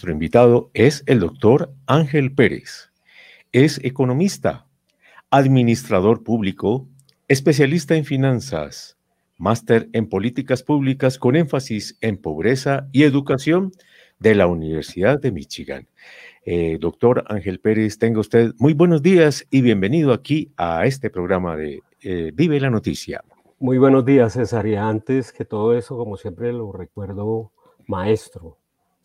Nuestro invitado es el doctor Ángel Pérez. Es economista, administrador público, especialista en finanzas, máster en políticas públicas con énfasis en pobreza y educación de la Universidad de Michigan. Eh, doctor Ángel Pérez, tenga usted muy buenos días y bienvenido aquí a este programa de eh, Vive la Noticia. Muy buenos días, César. Y antes que todo eso, como siempre lo recuerdo, maestro,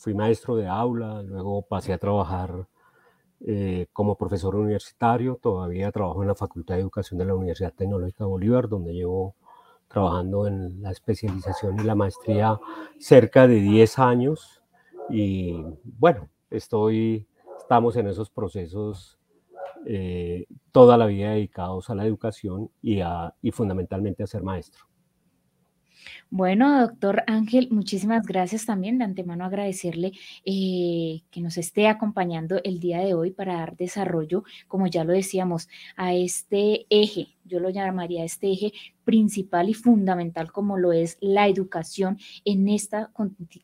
fui maestro de aula, luego pasé a trabajar eh, como profesor universitario, todavía trabajo en la Facultad de Educación de la Universidad Tecnológica de Bolívar, donde llevo trabajando en la especialización y la maestría cerca de 10 años. Y bueno, estoy, estamos en esos procesos eh, toda la vida dedicados a la educación y, a, y fundamentalmente a ser maestro. Bueno, doctor Ángel, muchísimas gracias también. De antemano agradecerle eh, que nos esté acompañando el día de hoy para dar desarrollo, como ya lo decíamos, a este eje yo lo llamaría este eje principal y fundamental como lo es la educación en esta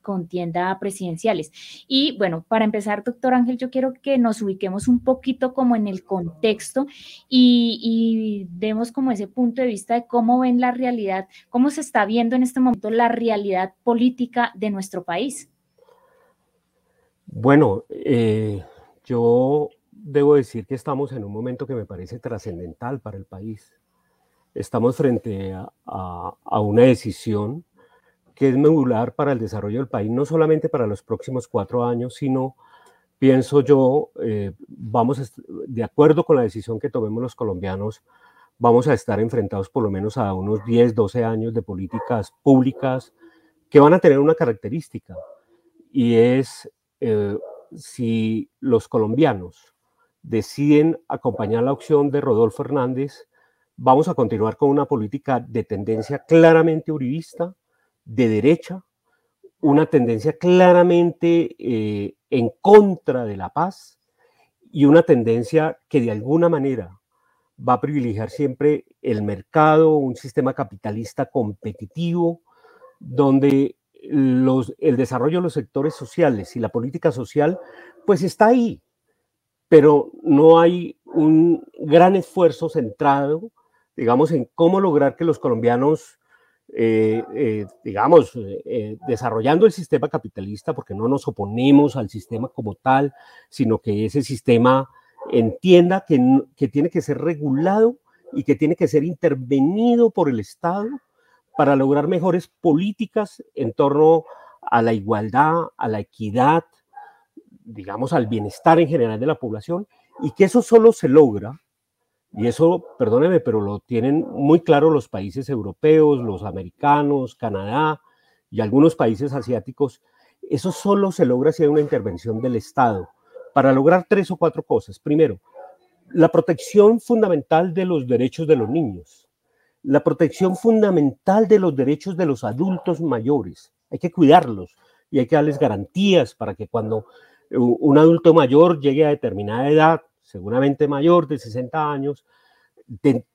contienda presidenciales. Y bueno, para empezar, doctor Ángel, yo quiero que nos ubiquemos un poquito como en el contexto y, demos como ese punto de vista de cómo ven la realidad, cómo se está viendo en este momento la realidad política de nuestro país. Bueno, eh, yo debo decir que estamos en un momento que me parece trascendental para el país. Estamos frente a, una decisión que es medular para el desarrollo del país, no solamente para los próximos cuatro años, sino, pienso yo, eh, vamos de acuerdo con la decisión que tomemos los colombianos, vamos a estar enfrentados por lo menos a unos 10, 12 años de políticas públicas que van a tener una característica, y es eh, si los colombianos deciden acompañar la opción de Rodolfo Hernández, vamos a continuar con una política de tendencia claramente uribista, de derecha, una tendencia claramente eh, en contra de la paz y una tendencia que de alguna manera va a privilegiar siempre el mercado, un sistema capitalista competitivo, donde el desarrollo de los sectores sociales y la política social, pues está ahí, pero no hay un gran esfuerzo centrado, digamos, en cómo lograr que los colombianos, eh, eh, digamos, eh, desarrollando el sistema capitalista, porque no nos oponemos al sistema como tal, sino que ese sistema entienda que, que tiene que ser regulado y que tiene que ser intervenido por el Estado para lograr mejores políticas en torno a la igualdad, a la equidad, digamos, al bienestar en general de la población y que eso solo se logra, y eso, perdóneme, pero lo tienen muy claro los países europeos, los americanos, Canadá y algunos países asiáticos, eso solo se logra si hay una intervención del Estado para lograr tres o cuatro cosas. Primero, la protección fundamental de los derechos de los niños, la protección fundamental de los derechos de los adultos mayores. Hay que cuidarlos y hay que darles garantías para que cuando un adulto mayor llegue a determinada edad, seguramente mayor de 60 años,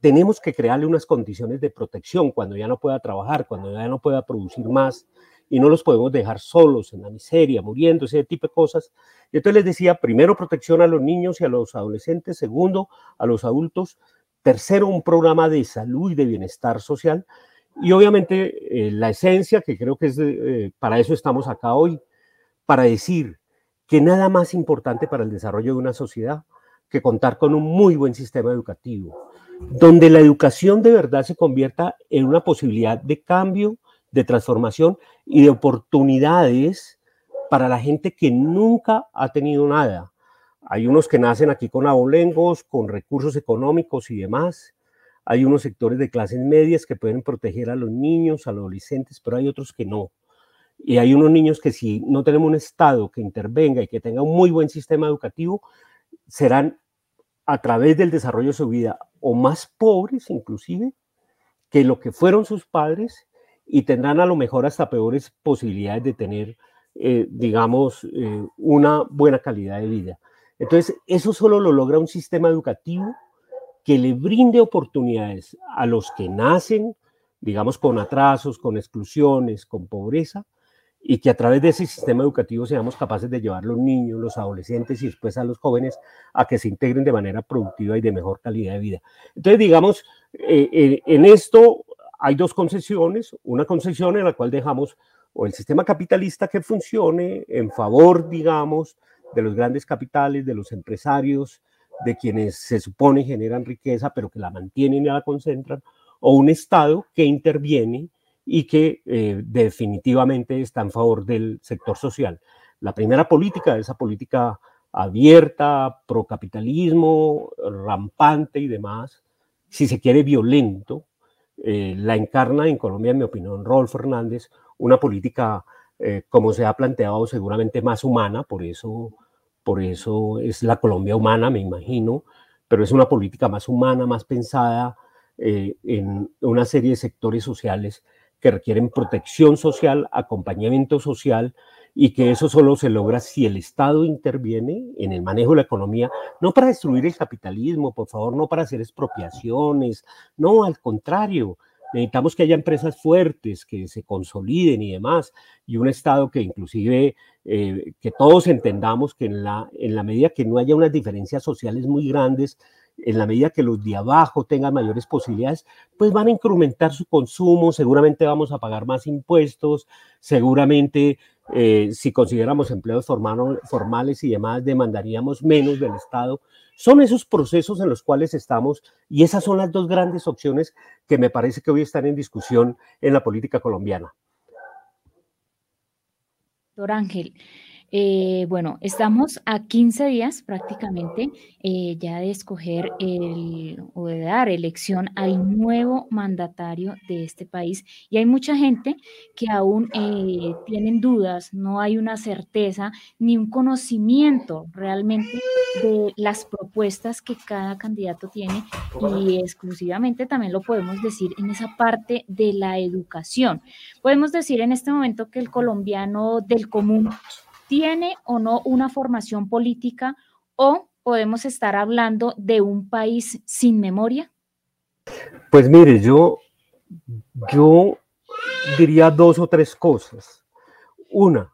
tenemos que crearle unas condiciones de protección cuando ya no pueda trabajar, cuando ya no pueda producir más y no los podemos dejar solos en la miseria, muriendo, ese tipo de cosas. Y entonces les decía, primero protección a los niños y a los adolescentes, segundo a los adultos, tercero un programa de salud y de bienestar social y obviamente eh, la esencia, que creo que es eh, para eso estamos acá hoy, para decir que nada más importante para el desarrollo de una sociedad que contar con un muy buen sistema educativo, donde la educación de verdad se convierta en una posibilidad de cambio, de transformación y de oportunidades para la gente que nunca ha tenido nada. Hay unos que nacen aquí con abolengos, con recursos económicos y demás. Hay unos sectores de clases medias que pueden proteger a los niños, a los adolescentes, pero hay otros que no. Y hay unos niños que si no tenemos un Estado que intervenga y que tenga un muy buen sistema educativo, serán a través del desarrollo de su vida o más pobres inclusive que lo que fueron sus padres y tendrán a lo mejor hasta peores posibilidades de tener, eh, digamos, eh, una buena calidad de vida. Entonces, eso solo lo logra un sistema educativo que le brinde oportunidades a los que nacen, digamos, con atrasos, con exclusiones, con pobreza, y que a través de ese sistema educativo seamos capaces de llevar a los niños, los adolescentes y después a los jóvenes a que se integren de manera productiva y de mejor calidad de vida. Entonces, digamos, eh, eh, en esto hay dos concesiones, una concesión en la cual dejamos o el sistema capitalista que funcione en favor, digamos, de los grandes capitales, de los empresarios, de quienes se supone generan riqueza, pero que la mantienen y la concentran, o un Estado que interviene y que eh, definitivamente está en favor del sector social. La primera política, esa política abierta, procapitalismo, rampante y demás, si se quiere violento, eh, la encarna en Colombia, en mi opinión, Rolf Fernández, una política, eh, como se ha planteado, seguramente más humana, por eso, por eso es la Colombia humana, me imagino, pero es una política más humana, más pensada en una serie de sectores sociales que requieren protección social, acompañamiento social y que eso solo se logra si el Estado interviene en el manejo de la economía, no para destruir el capitalismo, por favor, no para hacer expropiaciones, no, al contrario, necesitamos que haya empresas fuertes, que se consoliden y demás, y un Estado que inclusive, eh, que todos entendamos que en la, en la medida que no haya unas diferencias sociales muy grandes, en la medida que los de abajo tengan mayores posibilidades, pues van a incrementar su consumo, seguramente vamos a pagar más impuestos, seguramente eh, si consideramos empleos formales y demás, demandaríamos menos del Estado. Son esos procesos en los cuales estamos y esas son las dos grandes opciones que me parece que hoy están en discusión en la política colombiana. Doctor Ángel, eh, bueno, estamos a 15 días prácticamente eh, ya de escoger el, o de dar elección al nuevo mandatario de este país y hay mucha gente que aún eh, tienen dudas, no hay una certeza ni un conocimiento realmente de las propuestas que cada candidato tiene y exclusivamente también lo podemos decir en esa parte de la educación. Podemos decir en este momento que el colombiano del común tiene o no una formación política o podemos estar hablando de un país sin memoria? Pues mire, yo, yo diría dos o tres cosas. Una,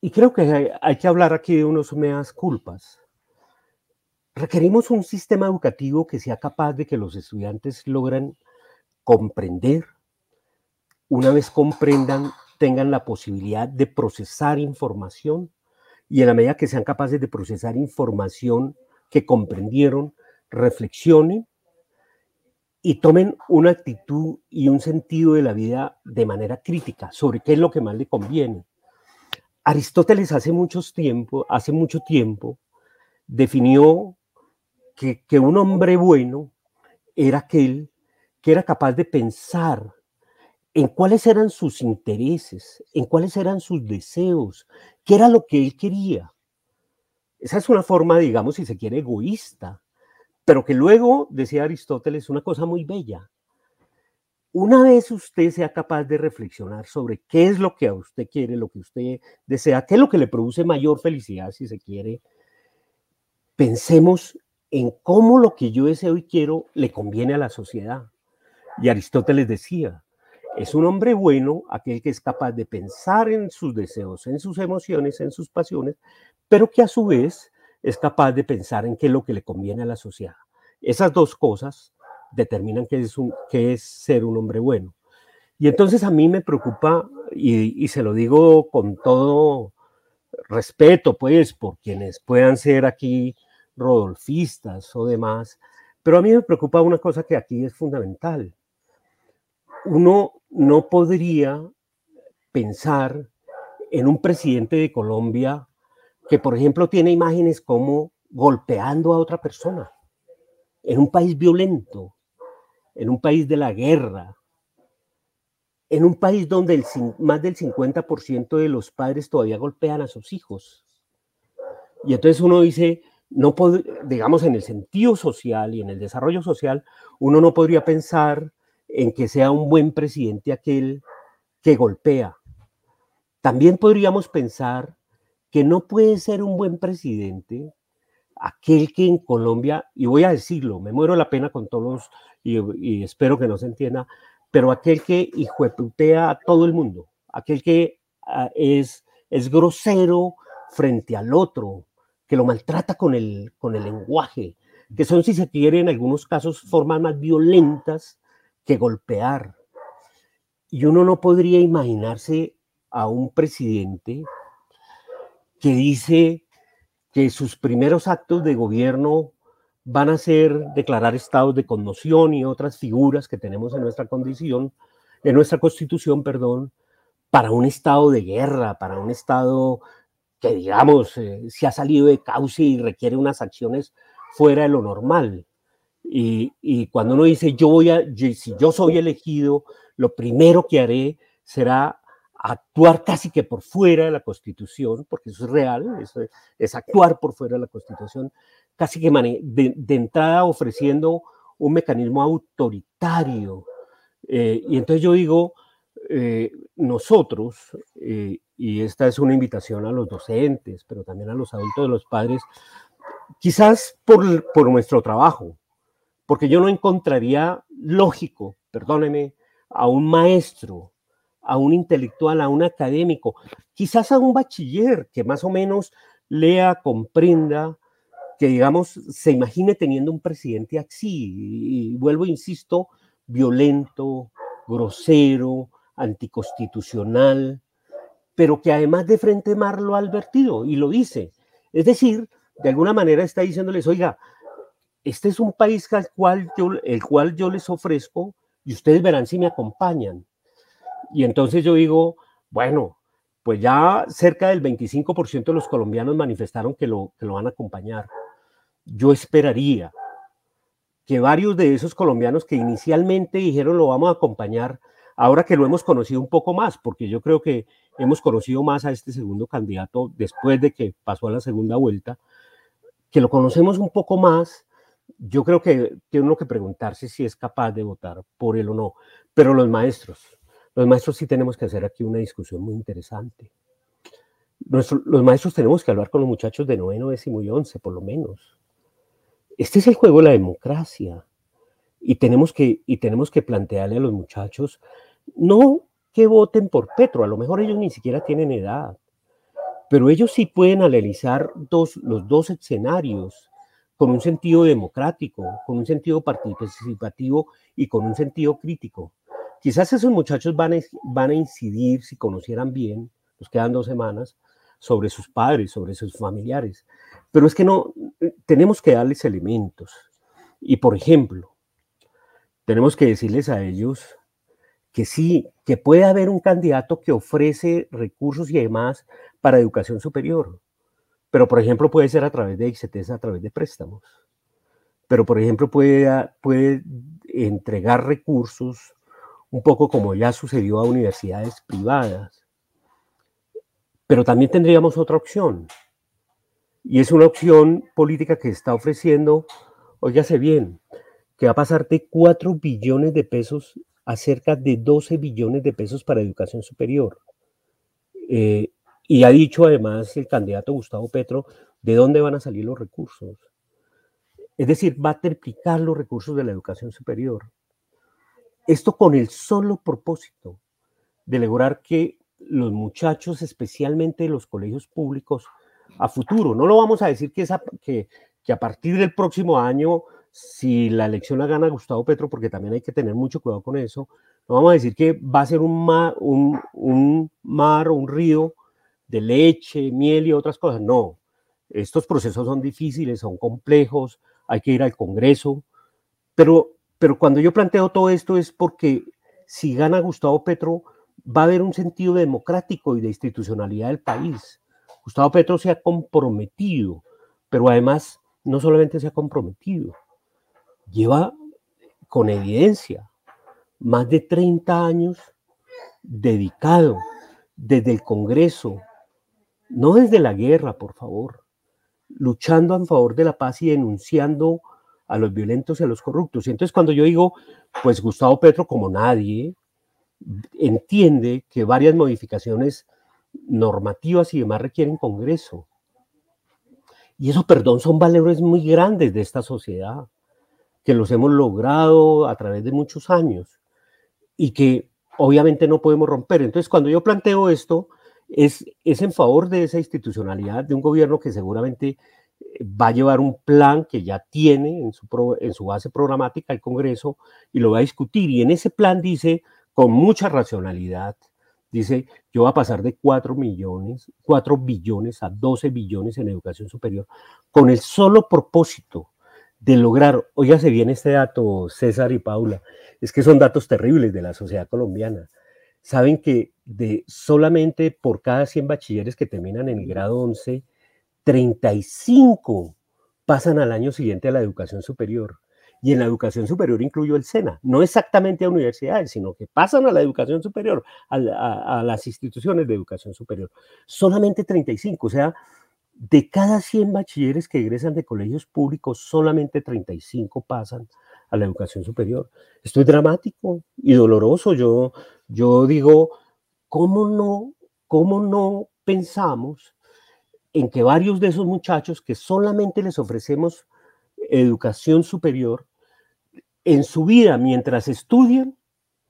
y creo que hay, que hablar aquí de unos meas culpas. Requerimos un sistema educativo que sea capaz de que los estudiantes logren comprender, una vez comprendan, tengan la posibilidad de procesar información y en la medida que sean capaces de procesar información que comprendieron, reflexionen y tomen una actitud y un sentido de la vida de manera crítica sobre qué es lo que más le conviene. Aristóteles hace, muchos tiempo, hace mucho tiempo definió que, que un hombre bueno era aquel que era capaz de pensar en cuáles eran sus intereses, en cuáles eran sus deseos, qué era lo que él quería. Esa es una forma, digamos, si se quiere, egoísta, pero que luego, decía Aristóteles, una cosa muy bella. Una vez usted sea capaz de reflexionar sobre qué es lo que a usted quiere, lo que usted desea, qué es lo que le produce mayor felicidad, si se quiere, pensemos en cómo lo que yo deseo y quiero le conviene a la sociedad. Y Aristóteles decía, es un hombre bueno, aquel que es capaz de pensar en sus deseos, en sus emociones, en sus pasiones, pero que a su vez es capaz de pensar en qué es lo que le conviene a la sociedad. Esas dos cosas determinan qué es, un, es ser un hombre bueno. Y entonces a mí me preocupa, y, y se lo digo con todo respeto, pues, por quienes puedan ser aquí rodolfistas o demás, pero a mí me preocupa una cosa que aquí es fundamental uno no podría pensar en un presidente de Colombia que, por ejemplo, tiene imágenes como golpeando a otra persona, en un país violento, en un país de la guerra, en un país donde más del 50% de los padres todavía golpean a sus hijos. Y entonces uno dice, no digamos, en el sentido social y en el desarrollo social, uno no podría pensar en que sea un buen presidente aquel que golpea. También podríamos pensar que no puede ser un buen presidente aquel que en Colombia, y voy a decirlo, me muero la pena con todos y, espero que no se entienda, pero aquel que hijueputea a todo el mundo, aquel que es, es grosero frente al otro, que lo maltrata con el, con el lenguaje, que son, si se quiere, en algunos casos formas más violentas que golpear. Y uno no podría imaginarse a un presidente que dice que sus primeros actos de gobierno van a ser declarar estados de conmoción y otras figuras que tenemos en nuestra condición, en nuestra constitución, perdón, para un estado de guerra, para un estado que digamos eh, se ha salido de cauce y requiere unas acciones fuera de lo normal. Y, y, cuando uno dice yo voy a, si yo soy elegido, lo primero que haré será actuar casi que por fuera de la Constitución, porque eso es real, eso es, actuar por fuera de la Constitución, casi que de, entrada ofreciendo un mecanismo autoritario. Eh, y entonces yo digo, eh, nosotros, eh, y esta es una invitación a los docentes, pero también a los adultos de los padres, quizás por, por nuestro trabajo, porque yo no encontraría lógico, perdóneme, a un maestro, a un intelectual, a un académico, quizás a un bachiller que más o menos lea, comprenda, que digamos, se imagine teniendo un presidente así, y vuelvo, insisto, violento, grosero, anticonstitucional, pero que además de frente mar lo ha advertido y lo dice. Es decir, de alguna manera está diciéndoles, oiga, este es un país al cual yo, el cual yo les ofrezco y ustedes verán si me acompañan. Y entonces yo digo, bueno, pues ya cerca del 25% de los colombianos manifestaron que lo, que lo van a acompañar. Yo esperaría que varios de esos colombianos que inicialmente dijeron lo vamos a acompañar, ahora que lo hemos conocido un poco más, porque yo creo que hemos conocido más a este segundo candidato después de que pasó a la segunda vuelta, que lo conocemos un poco más, yo creo que tiene uno que preguntarse si es capaz de votar por él o no. Pero los maestros, los maestros sí tenemos que hacer aquí una discusión muy interesante. los maestros tenemos que hablar con los muchachos de noveno, décimo y once, por lo menos. Este es el juego de la democracia. Y tenemos que, y tenemos que plantearle a los muchachos, no que voten por Petro, a lo mejor ellos ni siquiera tienen edad, pero ellos sí pueden analizar dos, los dos escenarios con un sentido democrático, con un sentido participativo y con un sentido crítico. Quizás esos muchachos van a, incidir, si conocieran bien, nos quedan dos semanas, sobre sus padres, sobre sus familiares. Pero es que no, tenemos que darles elementos. Y por ejemplo, tenemos que decirles a ellos que sí, que puede haber un candidato que ofrece recursos y demás para educación superior. Pero, por ejemplo, puede ser a través de ICTs, a través de préstamos. Pero, por ejemplo, puede, puede entregar recursos un poco como ya sucedió a universidades privadas. Pero también tendríamos otra opción. Y es una opción política que está ofreciendo, óigase bien, que va a pasar de 4 billones de pesos a cerca de 12 billones de pesos para educación superior. Eh, y ha dicho además el candidato Gustavo Petro de dónde van a salir los recursos. Es decir, va a triplicar los recursos de la educación superior. Esto con el solo propósito de lograr que los muchachos, especialmente los colegios públicos, a futuro, no lo vamos a decir que, a partir del próximo año, si la elección la gana Gustavo Petro, porque también hay que tener mucho cuidado con eso, no vamos a decir que va a ser un mar, un mar o un río de leche, miel y otras cosas. No, estos procesos son difíciles, son complejos, hay que ir al Congreso, pero, pero cuando yo planteo todo esto es porque si gana Gustavo Petro, va a haber un sentido democrático y de institucionalidad del país. Gustavo Petro se ha comprometido, pero además no solamente se ha comprometido, lleva con evidencia más de 30 años dedicado desde el Congreso, no desde la guerra, por favor, luchando a favor de la paz y denunciando a los violentos y a los corruptos. Y entonces cuando yo digo, pues Gustavo Petro, como nadie, entiende que varias modificaciones normativas y demás requieren Congreso. Y eso, perdón, son valores muy grandes de esta sociedad, que los hemos logrado a través de muchos años y que obviamente no podemos romper. Entonces, cuando yo planteo esto, es, es en favor de esa institucionalidad de un gobierno que seguramente eh, va a llevar un plan que ya tiene en su, base programática el Congreso y lo va a discutir. Y en ese plan dice, con mucha racionalidad, dice, yo voy a pasar de 4 millones, 4 billones a 12 billones en educación superior, con el solo propósito de lograr, se viene este dato, César y Paula, es que son datos terribles de la sociedad colombiana. Saben que de solamente por cada 100 bachilleres que terminan en el grado 11, 35 pasan al año siguiente a la educación superior. Y en la educación superior incluyo el SENA, no exactamente a universidades, sino que pasan a la educación superior, a, a las instituciones de educación superior. Solamente 35, o sea, de cada 100 bachilleres que egresan de colegios públicos, solamente 35 pasan a la educación superior. Esto es dramático y doloroso. Yo, yo digo, ¿cómo no, ¿cómo no pensamos en que varios de esos muchachos que solamente les ofrecemos educación superior, en su vida, mientras estudian,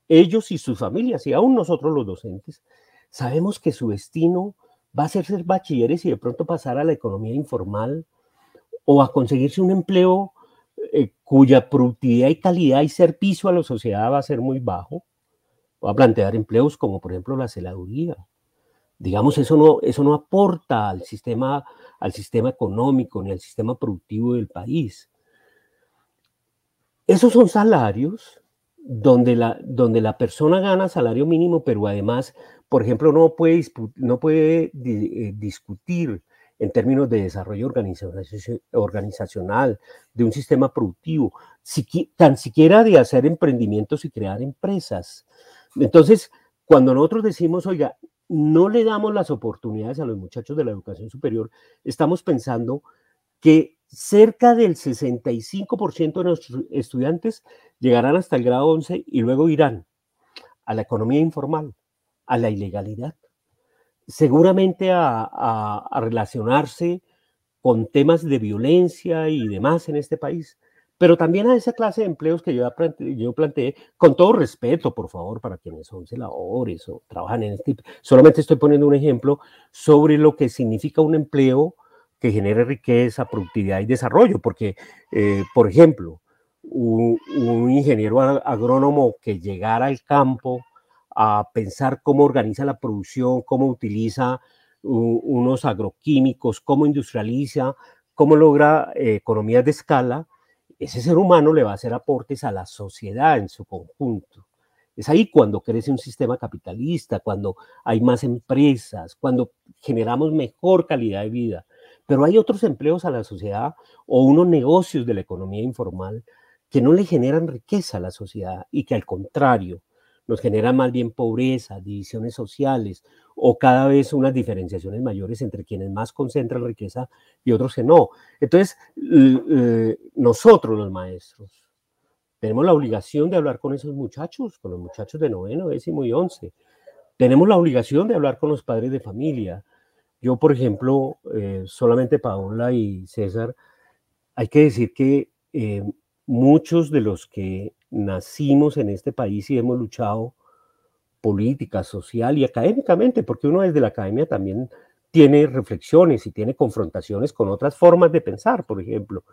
ellos y sus familias, y aún nosotros los docentes, sabemos que su destino va a ser ser bachilleres y de pronto pasar a la economía informal o a conseguirse un empleo eh, cuya productividad y calidad y servicio a la sociedad va a ser muy bajo, o a plantear empleos como por ejemplo la celaduría. Digamos, eso no, eso no aporta al sistema, al sistema económico ni al sistema productivo del país. Esos son salarios donde la, donde la persona gana salario mínimo, pero además por ejemplo, no puede, no puede eh, discutir en términos de desarrollo organizacional, de un sistema productivo, tan siquiera de hacer emprendimientos y crear empresas. Entonces, cuando nosotros decimos, oiga, no le damos las oportunidades a los muchachos de la educación superior, estamos pensando que cerca del 65% de nuestros estudiantes llegarán hasta el grado 11 y luego irán a la economía informal a la ilegalidad, seguramente a, relacionarse con temas de violencia y demás en este país, pero también a esa clase de empleos que yo, yo planteé, con todo respeto, por favor, para quienes son celadores o trabajan en este Solamente estoy poniendo un ejemplo sobre lo que significa un empleo que genere riqueza, productividad y desarrollo, porque, eh, por ejemplo, un, un, ingeniero agrónomo que llegara al campo a pensar cómo organiza la producción, cómo utiliza unos agroquímicos, cómo industrializa, cómo logra eh, economías de escala, ese ser humano le va a hacer aportes a la sociedad en su conjunto. Es ahí cuando crece un sistema capitalista, cuando hay más empresas, cuando generamos mejor calidad de vida. Pero hay otros empleos a la sociedad o unos negocios de la economía informal que no le generan riqueza a la sociedad y que al contrario nos genera más bien pobreza, divisiones sociales o cada vez unas diferenciaciones mayores entre quienes más concentran riqueza y otros que no. Entonces, nosotros los maestros tenemos la obligación de hablar con esos muchachos, con los muchachos de noveno, décimo y once. Tenemos la obligación de hablar con los padres de familia. Yo, por ejemplo, eh, solamente Paola y César, hay que decir que eh, muchos de los que nacimos en este país y hemos luchado política, social y académicamente, porque uno desde la academia también tiene reflexiones y tiene confrontaciones con otras formas de pensar, por ejemplo.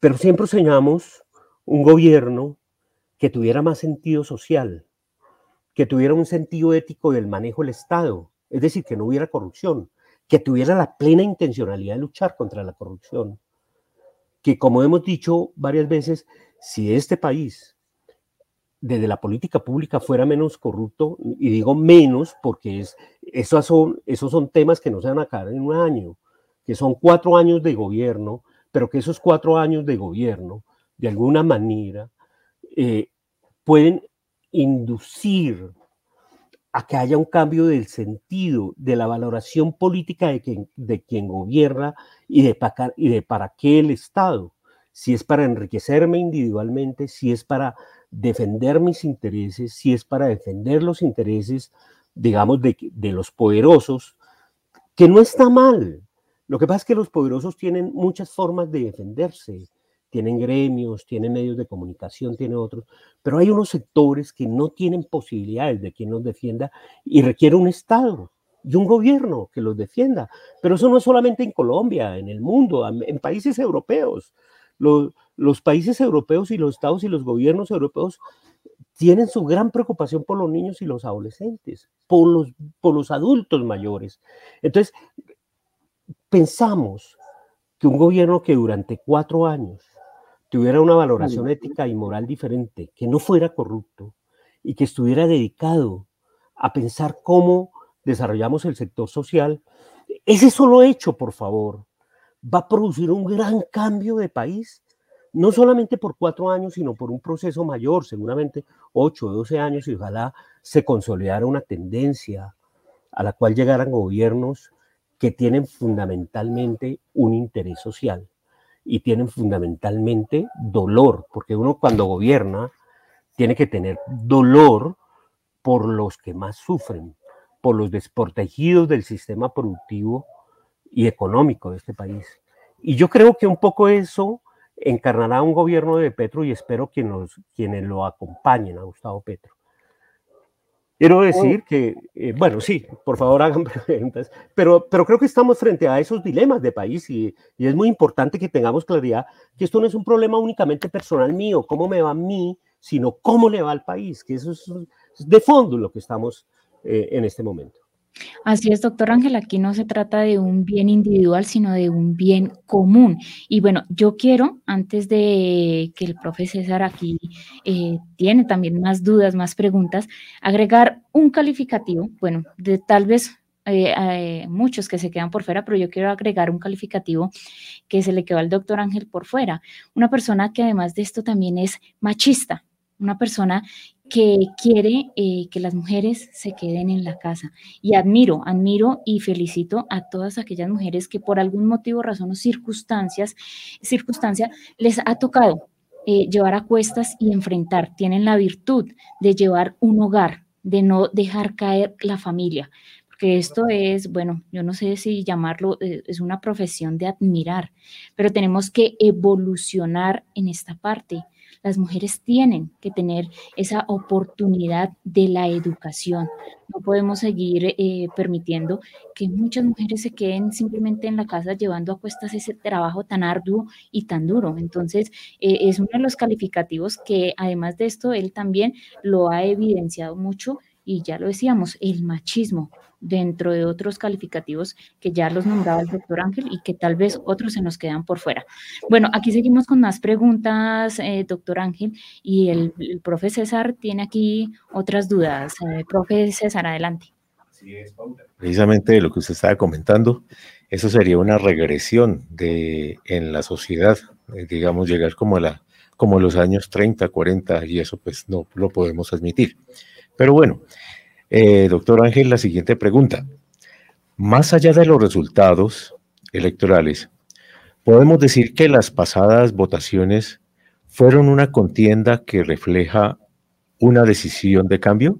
Pero siempre soñamos un gobierno que tuviera más sentido social, que tuviera un sentido ético del manejo del Estado, es decir, que no hubiera corrupción, que tuviera la plena intencionalidad de luchar contra la corrupción, que como hemos dicho varias veces, si este país desde la política pública fuera menos corrupto, y digo menos porque es, esos, son, esos son temas que no se van a acabar en un año, que son cuatro años de gobierno, pero que esos cuatro años de gobierno, de alguna manera, eh, pueden inducir a que haya un cambio del sentido de la valoración política de quien, de gobierna y de, y de para qué el Estado. Si es para enriquecerme individualmente, si es para defender mis intereses, si es para defender los intereses, digamos, de, los poderosos, que no está mal. Lo que pasa es que los poderosos tienen muchas formas de defenderse, tienen gremios, tienen medios de comunicación, tienen otros, pero hay unos sectores que no tienen posibilidades de quien nos defienda y requiere un Estado, y un gobierno que los defienda. Pero eso no es solamente en Colombia, en el mundo, en países europeos. Los, los países europeos y los estados y los gobiernos europeos tienen su gran preocupación por los niños y los adolescentes, por los, por los adultos mayores. Entonces, pensamos que un gobierno que durante cuatro años tuviera una valoración ética y moral diferente, que no fuera corrupto y que estuviera dedicado a pensar cómo desarrollamos el sector social, ese solo hecho, por favor, va a producir un gran cambio de país, no solamente por cuatro años, sino por un proceso mayor, seguramente ocho o doce años, y ojalá se consolidara una tendencia a la cual llegaran gobiernos que tienen fundamentalmente un interés social y tienen fundamentalmente dolor, porque uno cuando gobierna tiene que tener dolor por los que más sufren, por los desprotegidos del sistema productivo y económico de este país. Y yo creo que un poco eso encarnará un gobierno de Petro y espero que nos, quienes lo acompañen a Gustavo Petro. Quiero decir que, eh, bueno, sí, por favor hagan preguntas, pero, pero creo que estamos frente a esos dilemas de país y, y, es muy importante que tengamos claridad que esto no es un problema únicamente personal mío, cómo me va a mí, sino cómo le va al país, que eso es de fondo lo que estamos eh, en este momento. Así es, doctor Ángel, aquí no se trata de un bien individual, sino de un bien común. Y bueno, yo quiero, antes de que el profe César aquí eh, tiene también más dudas, más preguntas, agregar un calificativo, bueno, de tal vez eh, muchos que se quedan por fuera, pero yo quiero agregar un calificativo que se le quedó al doctor Ángel por fuera. Una persona que además de esto también es machista, una persona que quiere eh, que las mujeres se queden en la casa. Y admiro, admiro y felicito a todas aquellas mujeres que por algún motivo, razón o circunstancias, circunstancia, les ha tocado eh, llevar a cuestas y enfrentar. Tienen la virtud de llevar un hogar, de no dejar caer la familia. Porque esto es, bueno, yo no sé si llamarlo, eh, es una profesión de admirar, pero tenemos que evolucionar en esta parte las mujeres tienen que tener esa oportunidad de la educación. No podemos seguir eh, permitiendo que muchas mujeres se queden simplemente en la casa llevando a cuestas ese trabajo tan arduo y tan duro. Entonces, eh, es uno de los calificativos que además de esto, él también lo ha evidenciado mucho y ya lo decíamos, el machismo dentro de otros calificativos que ya los nombraba el doctor Ángel y que tal vez otros se nos quedan por fuera. Bueno, aquí seguimos con más preguntas, eh, doctor Ángel, y el, el, profe César tiene aquí otras dudas. Eh, profe César, adelante. Precisamente lo que usted estaba comentando, eso sería una regresión de, en la sociedad, eh, digamos, llegar como, la, como los años 30, 40, y eso pues no lo podemos admitir. Pero bueno, eh, doctor Ángel, la siguiente pregunta. Más allá de los resultados electorales, ¿podemos decir que las pasadas votaciones fueron una contienda que refleja una decisión de cambio?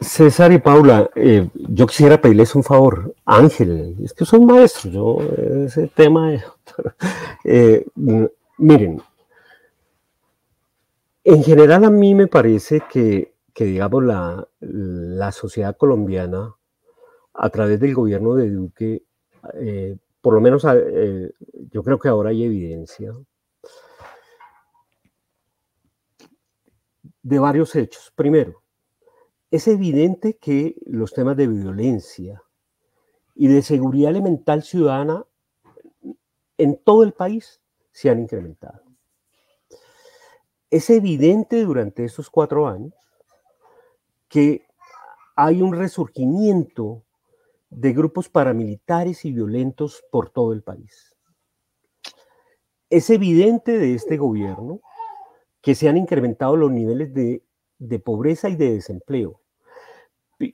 César y Paula, eh, yo quisiera pedirles un favor. Ángel, es que son maestros, yo ese tema es eh, miren, en general a mí me parece que, digamos, la, la, sociedad colombiana, a través del gobierno de Duque, eh, por lo menos eh, yo creo que ahora hay evidencia de varios hechos. Primero, es evidente que los temas de violencia y de seguridad elemental ciudadana en todo el país se han incrementado. Es evidente durante estos cuatro años que hay un resurgimiento de grupos paramilitares y violentos por todo el país. Es evidente de este gobierno que se han incrementado los niveles de, pobreza y de desempleo.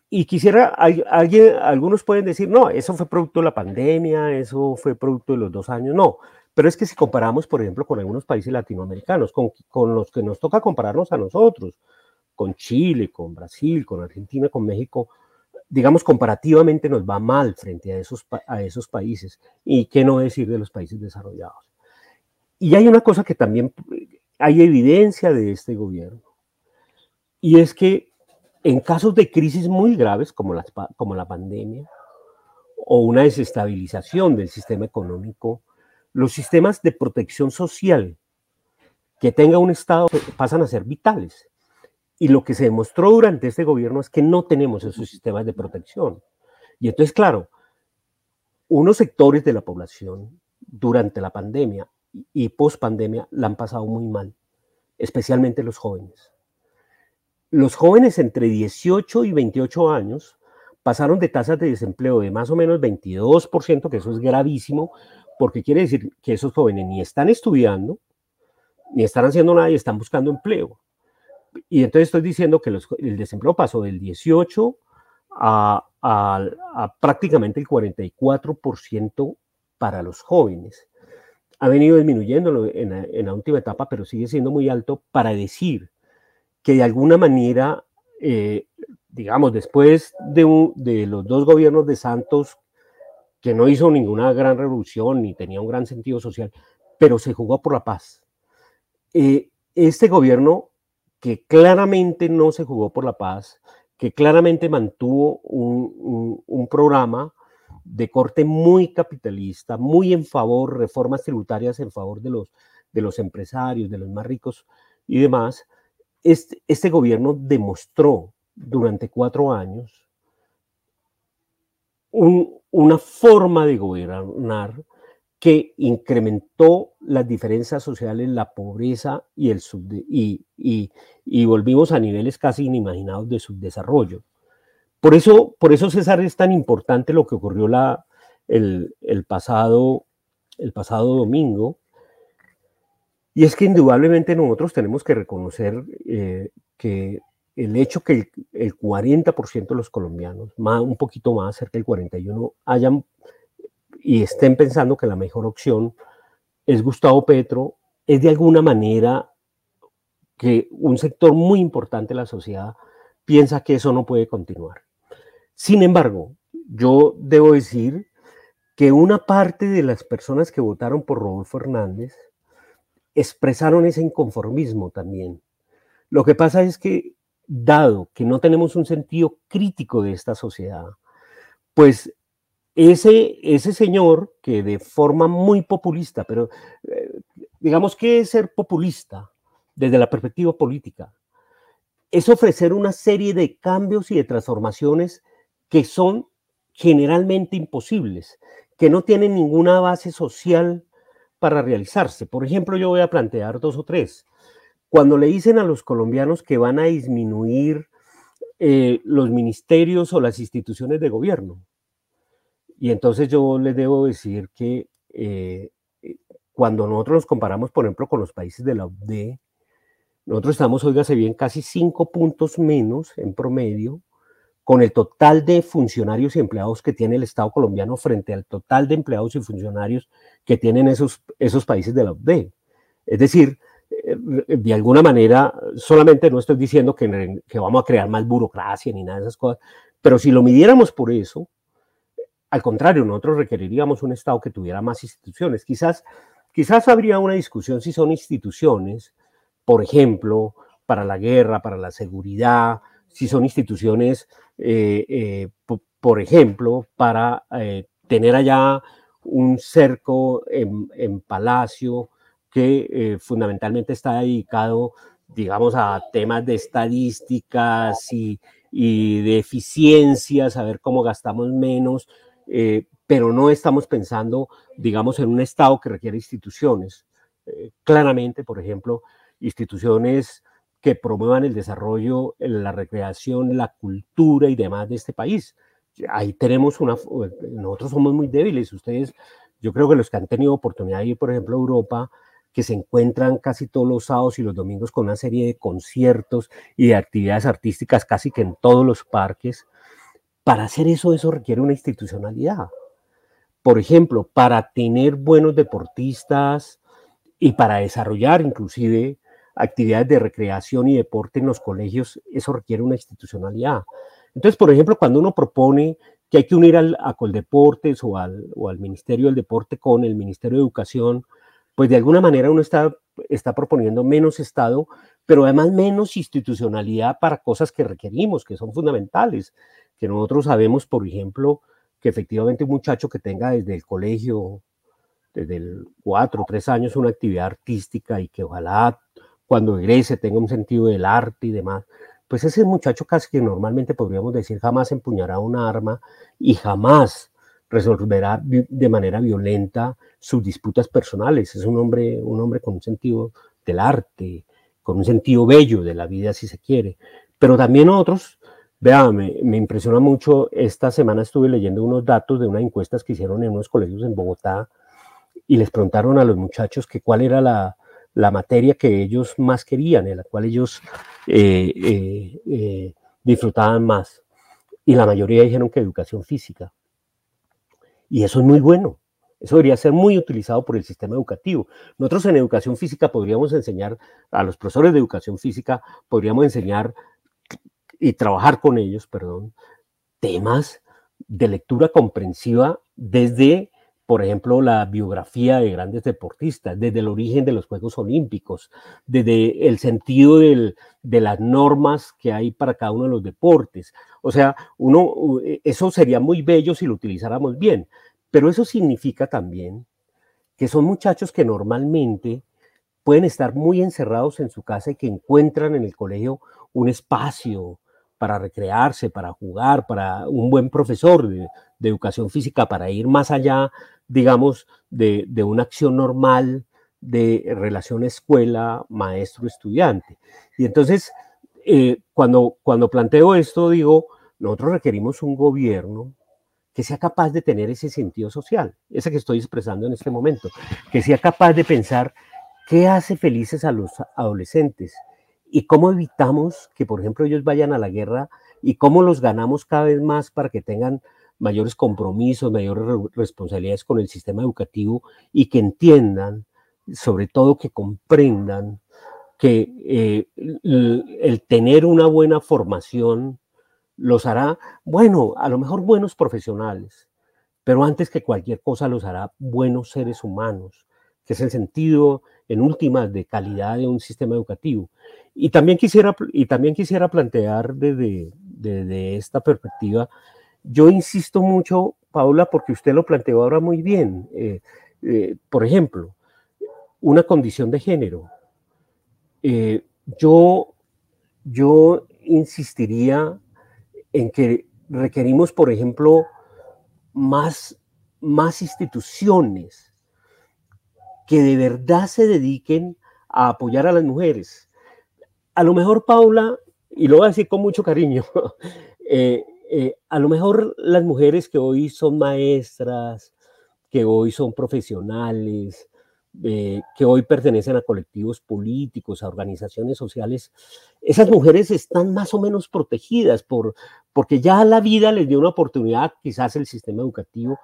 Y quisiera, alguien, algunos pueden decir, no, eso fue producto de la pandemia, eso fue producto de los dos años. No, pero es que si comparamos, por ejemplo, con algunos países latinoamericanos, con, con, los que nos toca compararnos a nosotros, con Chile, con Brasil, con Argentina, con México, digamos, comparativamente nos va mal frente a esos, a esos países. Y qué no decir de los países desarrollados. Y hay una cosa que también hay evidencia de este gobierno, y es que en casos de crisis muy graves como la, como la pandemia o una desestabilización del sistema económico, los sistemas de protección social que tenga un Estado pasan a ser vitales. Y lo que se demostró durante este gobierno es que no tenemos esos sistemas de protección. Y entonces, claro, unos sectores de la población durante la pandemia y post pandemia la han pasado muy mal, especialmente los jóvenes. Los jóvenes entre 18 y 28 años pasaron de tasas de desempleo de más o menos 22%, que eso es gravísimo, porque quiere decir que esos jóvenes ni están estudiando, ni están haciendo nada y están buscando empleo. Y entonces estoy diciendo que el desempleo pasó del 18 a, prácticamente el 44% para los jóvenes. Ha venido disminuyendo en la, última etapa, pero sigue siendo muy alto para decir que de alguna manera, eh, digamos, después de, de los dos gobiernos de Santos, que no hizo ninguna gran revolución ni tenía un gran sentido social, pero se jugó por la paz. Eh, este gobierno que claramente no se jugó por la paz, que claramente mantuvo un, programa de corte muy capitalista, muy en favor, reformas tributarias en favor de los, de los empresarios, de los más ricos y demás, este, este gobierno demostró durante cuatro años una forma de gobernar que incrementó las diferencias sociales, la pobreza y, el y, y, volvimos a niveles casi inimaginados de subdesarrollo. Por eso, por eso, César, es tan importante lo que ocurrió la, el, el, pasado, el pasado domingo. Y es que indudablemente nosotros tenemos que reconocer eh, que el hecho que el, el 40% de los colombianos, más, un poquito más, cerca del 41%, hayan y estén pensando que la mejor opción es Gustavo Petro, es de alguna manera que un sector muy importante de la sociedad piensa que eso no puede continuar. Sin embargo, yo debo decir que una parte de las personas que votaron por Rodolfo Hernández expresaron ese inconformismo también. Lo que pasa es que, dado que no tenemos un sentido crítico de esta sociedad, pues ese, ese señor que de forma muy populista, pero eh, digamos que ser populista desde la perspectiva política, es ofrecer una serie de cambios y de transformaciones que son generalmente imposibles, que no tienen ninguna base social para realizarse. Por ejemplo, yo voy a plantear dos o tres. Cuando le dicen a los colombianos que van a disminuir eh, los ministerios o las instituciones de gobierno, y entonces yo les debo decir que eh, cuando nosotros nos comparamos, por ejemplo, con los países de la UD, nosotros estamos, se bien, casi cinco puntos menos en promedio con el total de funcionarios y empleados que tiene el Estado colombiano frente al total de empleados y funcionarios que tienen esos, esos países de la UD. Es decir, eh, de alguna manera, solamente no estoy diciendo que, que vamos a crear más burocracia ni nada de esas cosas, pero si lo midiéramos por eso, al contrario, nosotros requeriríamos un Estado que tuviera más instituciones. Quizás, quizás habría una discusión si son instituciones, por ejemplo, para la guerra, para la seguridad, si son instituciones, eh, eh, por ejemplo, para eh, tener allá un cerco en, Palacio que fundamentalmente está dedicado, digamos, a temas de estadísticas y, y de eficiencia, saber cómo gastamos menos, eh, pero no estamos pensando, digamos, en un Estado que requiere instituciones. Eh, claramente, por ejemplo, instituciones que promuevan el desarrollo, la recreación, la cultura y demás de este país. Ahí tenemos una, nosotros somos muy débiles, ustedes, yo creo que los que han tenido oportunidad de ir, por ejemplo, a Europa, que se encuentran casi todos los sábados y los domingos con una serie de conciertos y de actividades artísticas casi que en todos los parques, para hacer eso, eso requiere una institucionalidad. Por ejemplo, para tener buenos deportistas y para desarrollar inclusive actividades de recreación y deporte en los colegios, eso requiere una institucionalidad. Entonces, por ejemplo, cuando uno propone que hay que unir al, a Coldeportes o al, o al Ministerio del Deporte con el Ministerio de Educación, pues de alguna manera uno está, está proponiendo menos Estado, pero además menos institucionalidad para cosas que requerimos, que son fundamentales, que nosotros sabemos, por ejemplo, que efectivamente un muchacho que tenga desde el colegio, desde el cuatro o tres años, una actividad artística y que ojalá cuando egrese tenga un sentido del arte y demás, pues ese muchacho casi que normalmente podríamos decir jamás empuñará una arma y jamás resolverá de manera violenta sus disputas personales. Es un hombre, un hombre con un sentido del arte, con un sentido bello de la vida, si se quiere. Pero también otros, vean, me, me, impresiona mucho, esta semana estuve leyendo unos datos de unas encuestas que hicieron en unos colegios en Bogotá y les preguntaron a los muchachos que cuál era la, la materia que ellos más querían, en la cual ellos eh, eh, eh, disfrutaban más. Y la mayoría dijeron que educación física. Y eso es muy bueno. Eso debería ser muy utilizado por el sistema educativo. Nosotros en educación física podríamos enseñar, a los profesores de educación física, podríamos enseñar y trabajar con ellos, perdón, temas de lectura comprensiva desde por ejemplo, la biografía de grandes deportistas, desde el origen de los Juegos Olímpicos, desde el sentido de las normas que hay para cada uno de los deportes. O sea, uno, e, eso sería muy bello si lo utilizáramos bien, pero eso significa también que son muchachos que normalmente pueden estar muy encerrados en su casa y que encuentran en el colegio un espacio para recrearse, para jugar, para un buen profesor de, educación física, para ir más allá digamos, de, una acción normal de relación escuela, maestro, estudiante. Y entonces, eh, cuando, cuando planteo esto, digo, nosotros requerimos un gobierno que sea capaz de tener ese sentido social, ese que estoy expresando en este momento, que sea capaz de pensar qué hace felices a los adolescentes y cómo evitamos que, por ejemplo, ellos vayan a la guerra y cómo los ganamos cada vez más para que tengan mayores compromisos, mayores responsabilidades con el sistema educativo y que entiendan, sobre todo que comprendan que eh, el, tener una buena formación los hará, bueno, a lo mejor buenos profesionales, pero antes que cualquier cosa los hará buenos seres humanos, que es el sentido en últimas de calidad de un sistema educativo. Y también quisiera, y también quisiera plantear desde, desde esta perspectiva yo insisto mucho, Paula, porque usted lo planteó ahora muy bien. Eh, eh, por ejemplo, una condición de género. Eh, yo, yo insistiría en que requerimos, por ejemplo, más, más instituciones que de verdad se dediquen a apoyar a las mujeres. A lo mejor, Paula, y lo voy a decir con mucho cariño, Eh, a lo mejor las mujeres que hoy son maestras, que hoy son profesionales, eh, que hoy pertenecen a colectivos políticos, a organizaciones sociales, esas mujeres están más o menos protegidas por, porque ya la vida les dio una oportunidad, quizás el sistema educativo,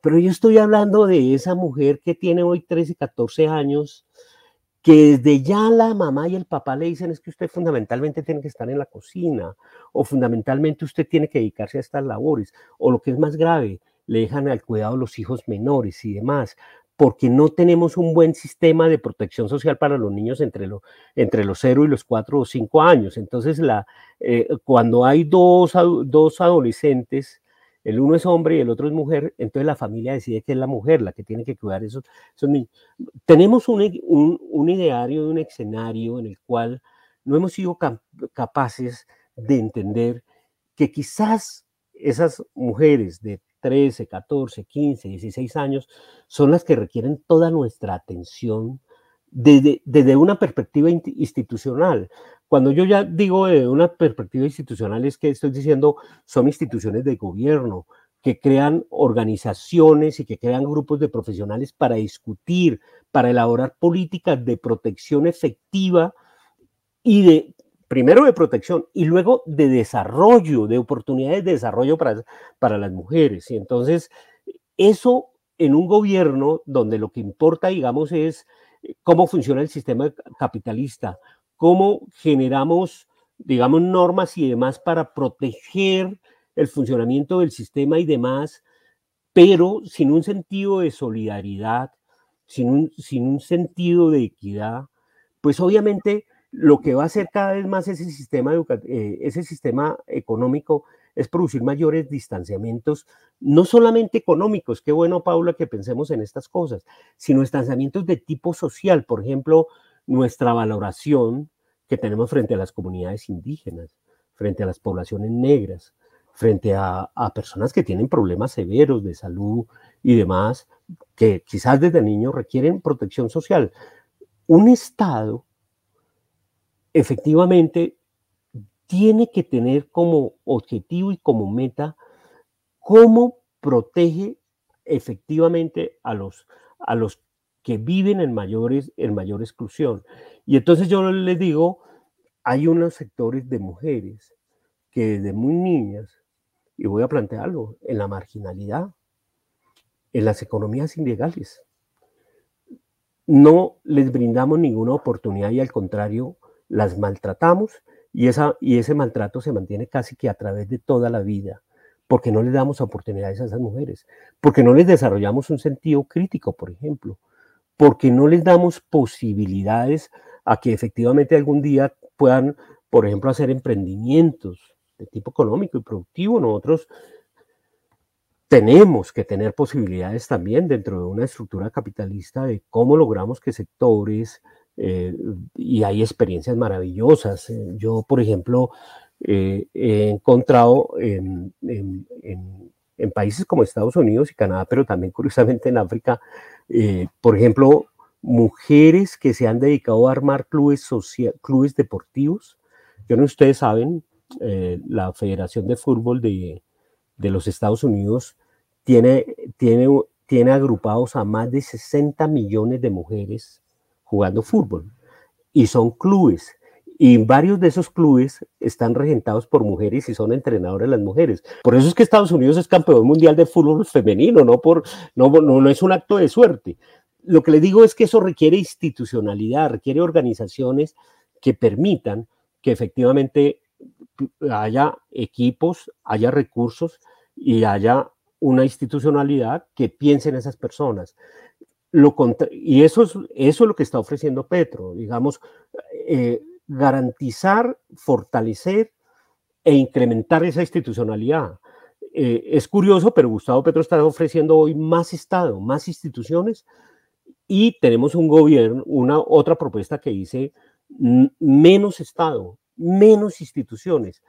pero yo estoy hablando de esa mujer que tiene hoy 13, 14 años, que desde ya la mamá y el papá le dicen es que usted fundamentalmente tiene que estar en la cocina o fundamentalmente usted tiene que dedicarse a estas labores o lo que es más grave, le dejan al cuidado los hijos menores y demás, porque no tenemos un buen sistema de protección social para los niños entre, lo, entre los 0 y los 4 o 5 años. Entonces, la, eh, cuando hay dos, dos adolescentes el uno es hombre y el otro es mujer, entonces la familia decide que es la mujer la que tiene que cuidar esos, niños. Tenemos un, un, ideario, un escenario en el cual no hemos sido capaces de entender que quizás esas mujeres de 13, 14, 15, 16 años son las que requieren toda nuestra atención desde, desde una perspectiva institucional. Cuando yo ya digo de una perspectiva institucional es que estoy diciendo son instituciones de gobierno que crean organizaciones y que crean grupos de profesionales para discutir, para elaborar políticas de protección efectiva y de, primero de protección y luego de desarrollo, de oportunidades de desarrollo para, para las mujeres. Y entonces, eso en un gobierno donde lo que importa, digamos, es cómo funciona el sistema capitalista, cómo generamos, digamos, normas y demás para proteger el funcionamiento del sistema y demás, pero sin un sentido de solidaridad, sin un, sin un sentido de equidad, pues obviamente lo que va a hacer cada vez más ese sistema, eh, ese sistema económico es producir mayores distanciamientos, no solamente económicos, qué bueno, Paula, que pensemos en estas cosas, sino distanciamientos de tipo social, por ejemplo, nuestra valoración que tenemos frente a las comunidades indígenas, frente a las poblaciones negras, frente a, personas que tienen problemas severos de salud y demás, que quizás desde niños requieren protección social. Un Estado efectivamente tiene que tener como objetivo y como meta cómo protege efectivamente a los, a los que viven en, mayores, en mayor exclusión. Y entonces yo les digo, hay unos sectores de mujeres que desde muy niñas y voy a plantearlo, en la marginalidad, en las economías ilegales. No les brindamos ninguna oportunidad y al contrario, las maltratamos y, esa, y ese maltrato se mantiene casi que a través de toda la vida, porque no les damos oportunidades a esas mujeres, porque no les desarrollamos un sentido crítico, por ejemplo, porque no les damos posibilidades a que efectivamente algún día puedan, por ejemplo, hacer emprendimientos, de tipo económico y productivo, nosotros tenemos que tener posibilidades también dentro de una estructura capitalista de cómo logramos que sectores, eh, y hay experiencias maravillosas. Yo, por ejemplo, eh, he encontrado en, países como Estados Unidos y Canadá, pero también curiosamente en África, por ejemplo, mujeres que se han dedicado a armar clubes, clubes deportivos. Yo no ustedes saben, eh, la Federación de Fútbol de, los Estados Unidos tiene, tiene, tiene agrupados a más de 60 millones de mujeres jugando fútbol. Y son clubes. Y varios de esos clubes están regentados por mujeres y son entrenadores las mujeres. Por eso es que Estados Unidos es campeón mundial de fútbol femenino, no, por, no, no, no es un acto de suerte. Lo que le digo es que eso requiere institucionalidad, requiere organizaciones que permitan que efectivamente haya equipos, haya recursos y haya una institucionalidad que piense en esas personas. Lo y eso es, eso es lo que está ofreciendo Petro, digamos, eh, garantizar, fortalecer e incrementar esa institucionalidad. Eh, es curioso, pero Gustavo Petro está ofreciendo hoy más Estado, más instituciones y tenemos un gobierno, una otra propuesta que dice menos Estado, menos instituciones.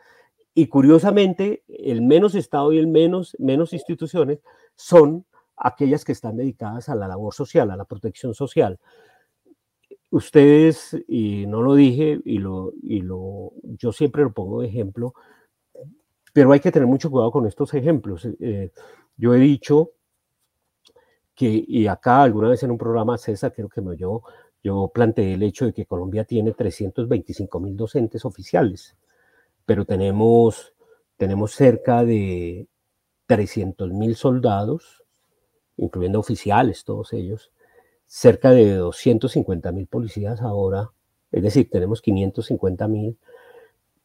Y curiosamente, el menos Estado y el menos, menos instituciones son aquellas que están dedicadas a la labor social, a la protección social. Ustedes, y no lo dije, y, lo, y lo, yo siempre lo pongo de ejemplo, pero hay que tener mucho cuidado con estos ejemplos. Eh, yo he dicho que, y acá alguna vez en un programa, César, creo que me oyó, yo planteé el hecho de que Colombia tiene 325 mil docentes oficiales, pero tenemos, tenemos cerca de 300 mil soldados, incluyendo oficiales, todos ellos, cerca de 250 mil policías ahora, es decir, tenemos 550 mil,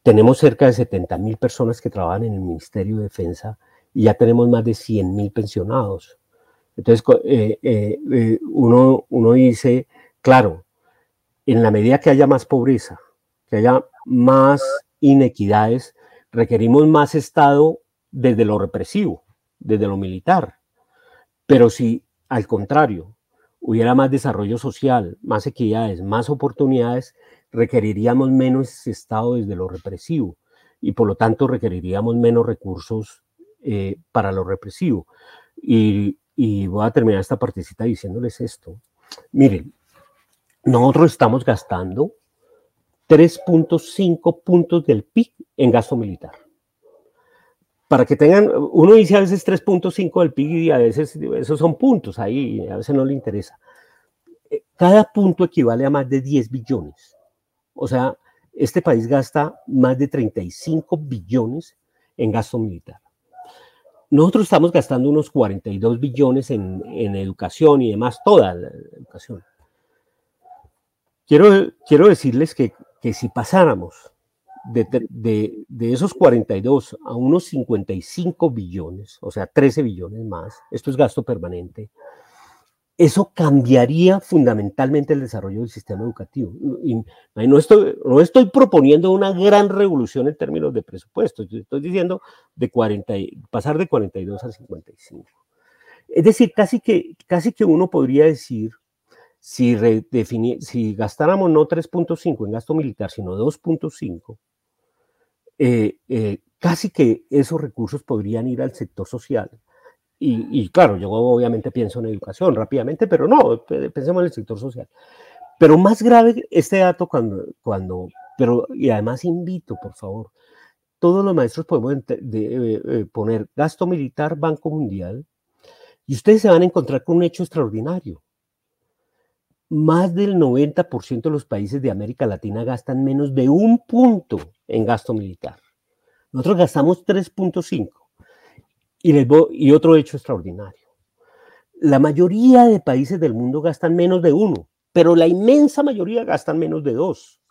tenemos cerca de 70 mil personas que trabajan en el Ministerio de Defensa y ya tenemos más de 100 mil pensionados. Entonces, eh, eh, eh, uno, uno dice, Claro, en la medida que haya más pobreza, que haya más inequidades, requerimos más Estado desde lo represivo, desde lo militar. Pero si al contrario hubiera más desarrollo social, más equidades, más oportunidades, requeriríamos menos Estado desde lo represivo y por lo tanto requeriríamos menos recursos eh, para lo represivo. Y, y voy a terminar esta partecita diciéndoles esto. Miren, nosotros estamos gastando 3.5 puntos del PIB en gasto militar. Para que tengan, uno dice a veces 3.5 del PIB y a veces esos son puntos ahí, a veces no le interesa. Eh, cada punto equivale a más de 10 billones. O sea, este país gasta más de 35 billones en gasto militar. Nosotros estamos gastando unos 42 billones en, en educación y demás, toda la educación. Quiero, quiero decirles que, que si pasáramos de, de, de, esos 42 a unos 55 billones, o sea, 13 billones más, esto es gasto permanente, eso cambiaría fundamentalmente el desarrollo del sistema educativo. Y no, estoy, no estoy proponiendo una gran revolución en términos de presupuestos, estoy diciendo de 40, pasar de 42 a 55. Es decir, casi que, casi que uno podría decir, si, si gastáramos no 3.5 en gasto militar, sino 2.5, eh, eh, casi que esos recursos podrían ir al sector social y, claro, yo obviamente pienso en educación rápidamente, pero no, pensemos en el sector social. Pero más grave este dato cuando, cuando pero, y además invito, por favor, todos los maestros podemos de, eh, poner gasto militar, Banco Mundial, y ustedes se van a encontrar con un hecho extraordinario. Más del 90% de los países de América Latina gastan menos de un punto en gasto militar. Nosotros gastamos 3.5. Y, otro hecho extraordinario. La mayoría de países del mundo gastan menos de uno, pero la inmensa mayoría gastan menos de dos,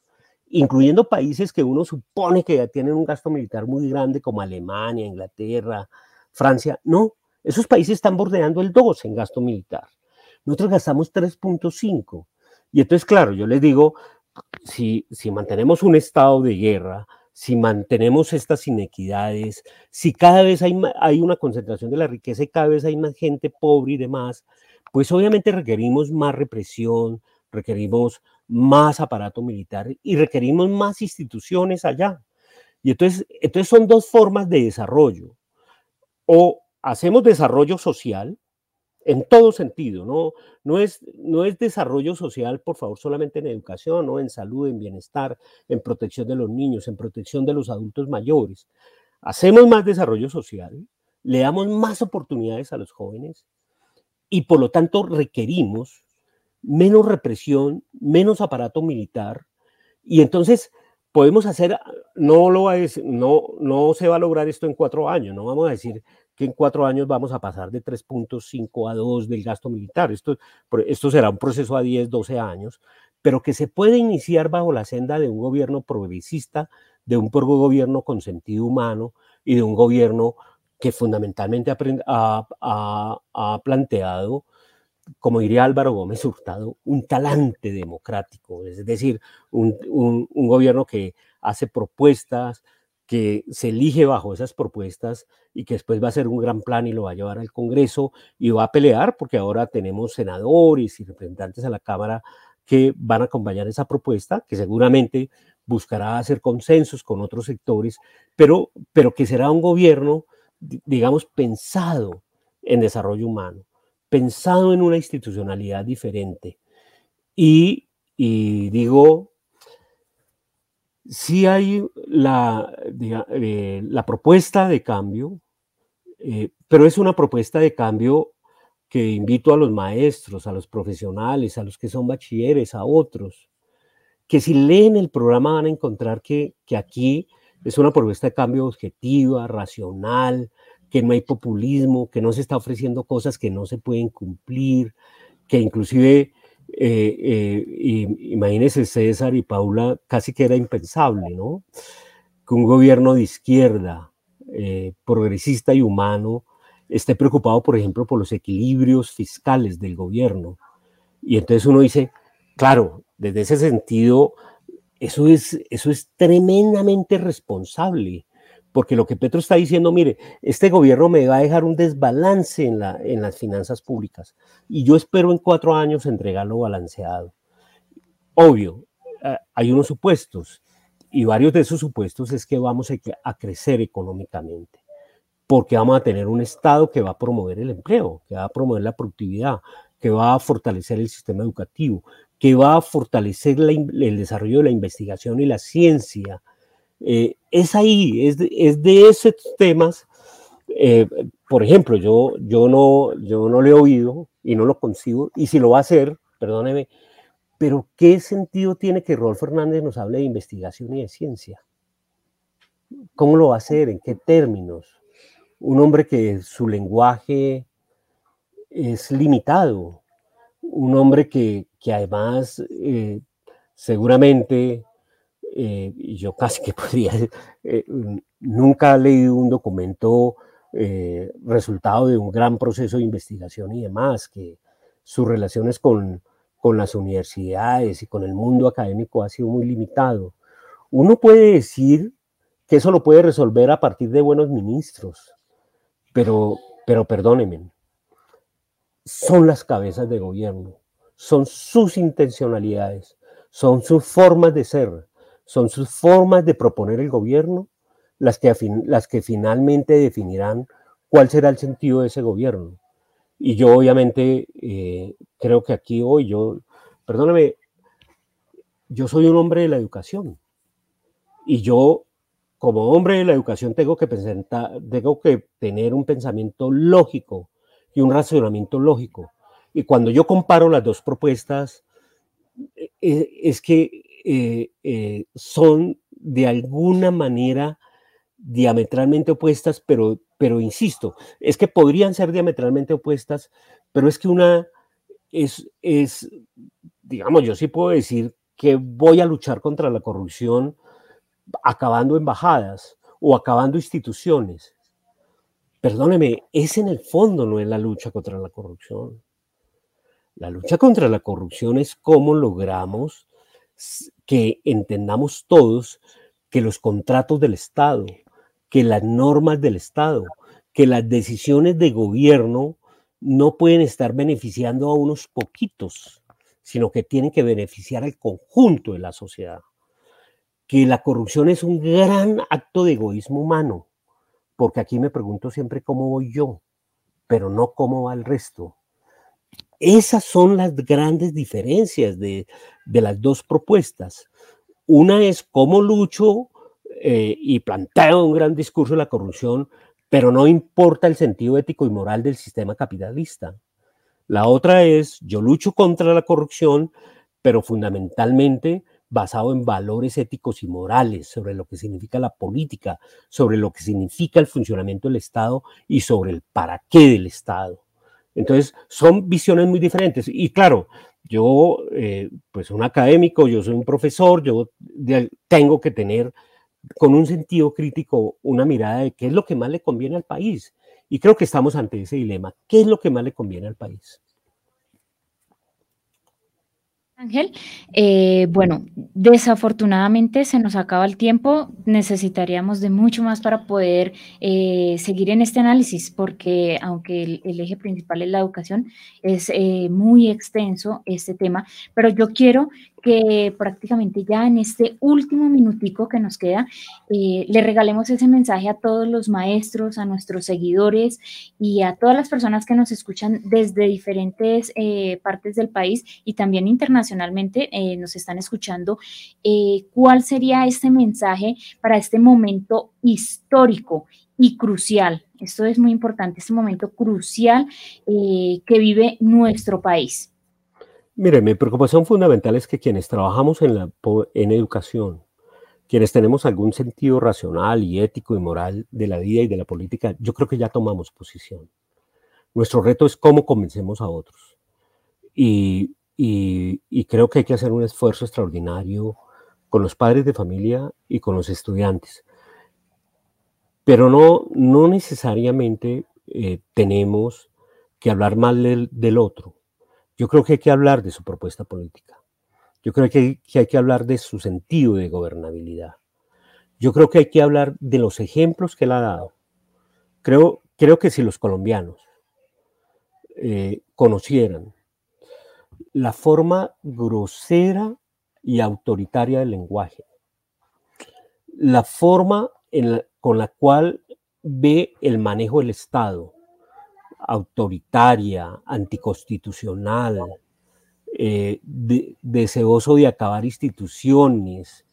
incluyendo países que uno supone que ya tienen un gasto militar muy grande como Alemania, Inglaterra, Francia. No, esos países están bordeando el 2 en gasto militar. Nosotros gastamos 3.5. Y entonces, claro, yo les digo, si, si mantenemos un estado de guerra, si mantenemos estas inequidades, si cada vez hay, hay una concentración de la riqueza y cada vez hay más gente pobre y demás, pues obviamente requerimos más represión, requerimos más aparato militar y requerimos más instituciones allá. Y entonces, entonces son dos formas de desarrollo. O hacemos desarrollo social, en todo sentido, ¿no? No es, no es desarrollo social, por favor, solamente en educación, ¿no? en salud, en bienestar, en protección de los niños, en protección de los adultos mayores. Hacemos más desarrollo social, le damos más oportunidades a los jóvenes y por lo tanto requerimos menos represión, menos aparato militar y entonces podemos hacer, no, lo va no, no se va a lograr esto en cuatro años, no vamos a decir que en cuatro años vamos a pasar de 3.5 a 2 del gasto militar. Esto, esto será un proceso a 10, 12 años, pero que se puede iniciar bajo la senda de un gobierno progresista, de un gobierno con sentido humano y de un gobierno que fundamentalmente ha, ha, planteado, como diría Álvaro Gómez Hurtado, un talante democrático, es decir, un, un, un gobierno que hace propuestas, que se elige bajo esas propuestas y que después va a ser un gran plan y lo va a llevar al Congreso y va a pelear porque ahora tenemos senadores y representantes a la Cámara que van a acompañar esa propuesta, que seguramente buscará hacer consensos con otros sectores, pero, pero que será un gobierno, digamos, pensado en desarrollo humano, pensado en una institucionalidad diferente. Y, y digo sí hay la, eh, la propuesta de cambio, eh, pero es una propuesta de cambio que invito a los maestros, a los profesionales, a los que son bachilleres, a otros, que si leen el programa van a encontrar que, que aquí es una propuesta de cambio objetiva, racional, que no hay populismo, que no se está ofreciendo cosas que no se pueden cumplir, que inclusive eh, eh, imagínense César y Paula, casi que era impensable, ¿no? Que un gobierno de izquierda, eh, progresista y humano, esté preocupado, por ejemplo, por los equilibrios fiscales del gobierno. Y entonces uno dice, claro, desde ese sentido, eso es, eso es tremendamente responsable porque lo que Petro está diciendo, mire, este gobierno me va a dejar un desbalance en, la, en las finanzas públicas y yo espero en cuatro años entregarlo balanceado. Obvio, eh, hay unos supuestos y varios de esos supuestos es que vamos a, crecer económicamente, porque vamos a tener un Estado que va a promover el empleo, que va a promover la productividad, que va a fortalecer el sistema educativo, que va a fortalecer el desarrollo de la investigación y la ciencia, eh, es ahí, es de, es de esos temas. Eh, por ejemplo, yo, yo, no, yo no le he oído y no lo consigo, y si lo va a hacer, perdóneme, pero ¿qué sentido tiene que Rolf Fernández nos hable de investigación y de ciencia? ¿Cómo lo va a hacer? ¿En qué términos? Un hombre que su lenguaje es limitado, un hombre que, que además eh, seguramente eh, yo casi que podría, eh, nunca he leído un documento eh, resultado de un gran proceso de investigación y demás, que, sus relaciones con, con las universidades y con el mundo académico ha sido muy limitado. Uno puede decir que eso lo puede resolver a partir de buenos ministros, pero, pero perdónenme, son las cabezas de gobierno, son sus intencionalidades, son sus formas de ser, son sus formas de proponer el gobierno las que, las que finalmente definirán cuál será el sentido de ese gobierno. Y yo obviamente eh, creo que aquí hoy yo, perdóname, yo soy un hombre de la educación y yo como hombre de la educación tengo que, presentar, tengo que tener un pensamiento lógico y un razonamiento lógico. Y cuando yo comparo las dos propuestas, eh, es que son de alguna manera diametralmente opuestas, pero, pero insisto, es que podrían ser diametralmente opuestas, pero es que una es, es, digamos, yo sí puedo decir que voy a luchar contra la corrupción acabando embajadas o acabando instituciones. Perdóneme, es en el fondo no es la lucha contra la corrupción. La lucha contra la corrupción es cómo logramos que entendamos todos que los contratos del Estado, que las normas del Estado, que las decisiones de gobierno no pueden estar beneficiando a unos poquitos, sino que tienen que beneficiar al conjunto de la sociedad. Que la corrupción es un gran acto de egoísmo humano, porque aquí me pregunto siempre cómo voy yo, pero no cómo va el resto. Esas son las grandes diferencias de, las dos propuestas. Una es cómo lucho eh, y plantea un gran discurso de la corrupción, pero no importa el sentido ético y moral del sistema capitalista. La otra es, yo lucho contra la corrupción, pero fundamentalmente basado en valores éticos y morales, sobre lo que significa la política, sobre lo que significa el funcionamiento del Estado y sobre el para qué del Estado. Entonces, son visiones muy diferentes. Y claro, yo, eh, pues un académico, yo soy un profesor, yo tengo que tener con un sentido crítico una mirada de qué es lo que más le conviene al país. Y creo que estamos ante ese dilema. ¿Qué es lo que más le conviene al país? Ángel, eh, bueno, desafortunadamente se nos acaba el tiempo, necesitaríamos de mucho más para poder eh, seguir en este análisis, porque aunque el, eje principal es la educación, es eh, muy extenso este tema, pero yo quiero que prácticamente ya en este último minutico que nos queda, eh, le regalemos ese mensaje a todos los maestros, a nuestros seguidores y a todas las personas que nos escuchan desde diferentes eh, partes del país y también internacionalmente eh, nos están escuchando. ¿Cuál sería este mensaje para este momento histórico y crucial? Esto es muy importante, este momento crucial que vive nuestro país. Mire, mi preocupación fundamental es que quienes trabajamos en, educación, quienes tenemos algún sentido racional y ético y moral de la vida y de la política, yo creo que ya tomamos posición. Nuestro reto es cómo convencemos a otros. Y, creo que hay que hacer un esfuerzo extraordinario con los padres de familia y con los estudiantes. Pero no, no necesariamente eh, tenemos que hablar mal del otro yo creo que hay que hablar de su propuesta política. Yo creo que hay, que hablar de su sentido de gobernabilidad. Yo creo que hay que hablar de los ejemplos que él ha dado. Creo, creo que si los colombianos eh, conocieran la forma grosera y autoritaria del lenguaje, la forma con la cual ve el manejo del Estado, autoritaria, anticonstitucional, eh, deseoso de acabar instituciones,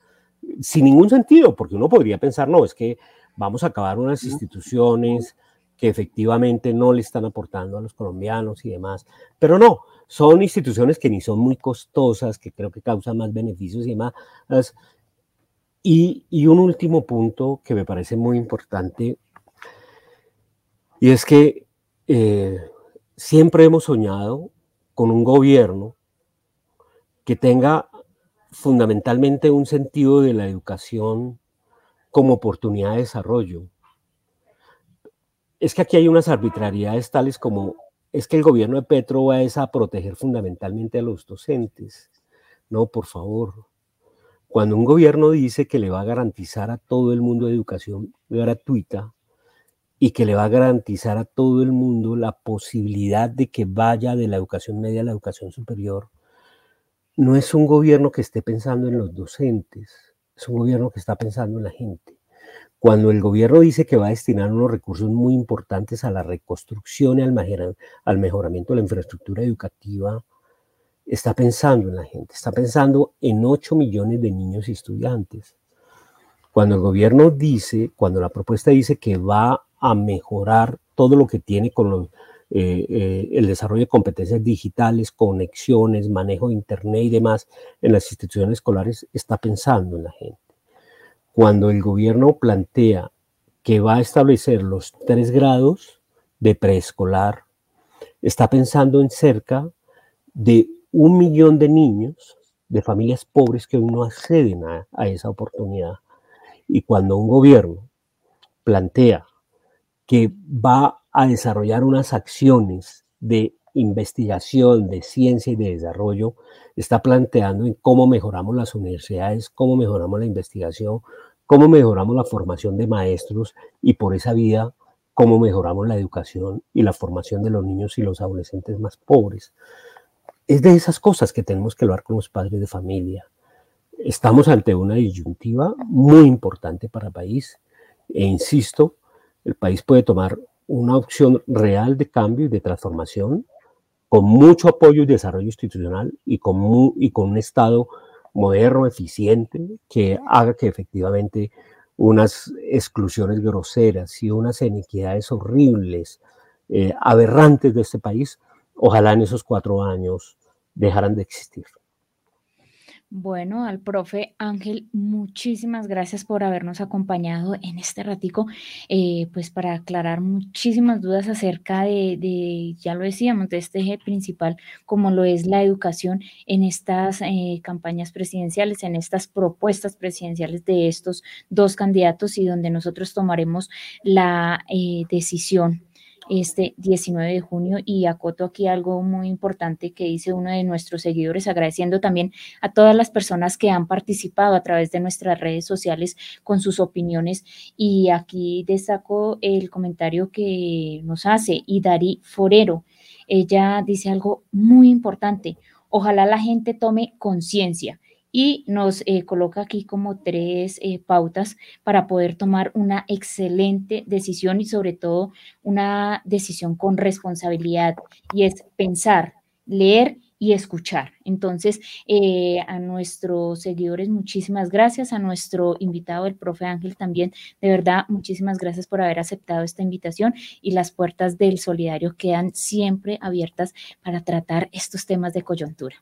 sin ningún sentido, porque uno podría pensar, no, es que vamos a acabar unas instituciones que efectivamente no le están aportando a los colombianos y demás, pero no, son instituciones que ni son muy costosas, que creo que causan más beneficios y demás. Y, y un último punto que me parece muy importante, y es que eh, siempre hemos soñado con un gobierno que tenga fundamentalmente un sentido de la educación como oportunidad de desarrollo. Es que aquí hay unas arbitrariedades tales como es que el gobierno de Petro va a proteger fundamentalmente a los docentes. No, por favor. Cuando un gobierno dice que le va a garantizar a todo el mundo educación gratuita y que le va a garantizar a todo el mundo la posibilidad de que vaya de la educación media a la educación superior, no es un gobierno que esté pensando en los docentes, es un gobierno que está pensando en la gente. Cuando el gobierno dice que va a destinar unos recursos muy importantes a la reconstrucción y al, mejoramiento de la infraestructura educativa, está pensando en la gente, está pensando en 8 millones de niños y estudiantes. Cuando el gobierno dice, cuando la propuesta dice que va a mejorar todo lo que tiene con eh, eh, el desarrollo de competencias digitales, conexiones, manejo de Internet y demás en las instituciones escolares, está pensando en la gente cuando el gobierno plantea que va a establecer los tres grados de preescolar, está pensando en cerca de un millón de niños de familias pobres que hoy no acceden a, a esa oportunidad. Y cuando un gobierno plantea que va a desarrollar unas acciones de investigación, de ciencia y de desarrollo, está planteando cómo mejoramos las universidades, cómo mejoramos la investigación, cómo mejoramos la formación de maestros y por esa vía, cómo mejoramos la educación y la formación de los niños y los adolescentes más pobres. Es de esas cosas que tenemos que hablar con los padres de familia. Estamos ante una disyuntiva muy importante para el país e insisto, el país puede tomar una opción real de cambio y de transformación con mucho apoyo y desarrollo institucional y con, un Estado moderno, eficiente, que haga que efectivamente unas exclusiones groseras y unas iniquidades horribles, eh, aberrantes de este país, ojalá en esos cuatro años dejaran de existir. Bueno, al profe Ángel, muchísimas gracias por habernos acompañado en este ratico, eh, pues para aclarar muchísimas dudas acerca de, ya lo decíamos, de este eje principal, como lo es la educación en estas eh, campañas presidenciales, en estas propuestas presidenciales de estos dos candidatos y donde nosotros tomaremos la eh, decisión este 19 de junio y acoto aquí algo muy importante que dice uno de nuestros seguidores, agradeciendo también a todas las personas que han participado a través de nuestras redes sociales con sus opiniones y aquí destaco el comentario que nos hace Idari Forero. Ella dice algo muy importante. Ojalá la gente tome conciencia y nos eh, coloca aquí como tres eh, pautas para poder tomar una excelente decisión y sobre todo una decisión con responsabilidad y es pensar, leer y escuchar. Entonces, eh, a nuestros seguidores, muchísimas gracias, a nuestro invitado, el profe Ángel, también, de verdad, muchísimas gracias por haber aceptado esta invitación y las puertas del solidario quedan siempre abiertas para tratar estos temas de coyuntura.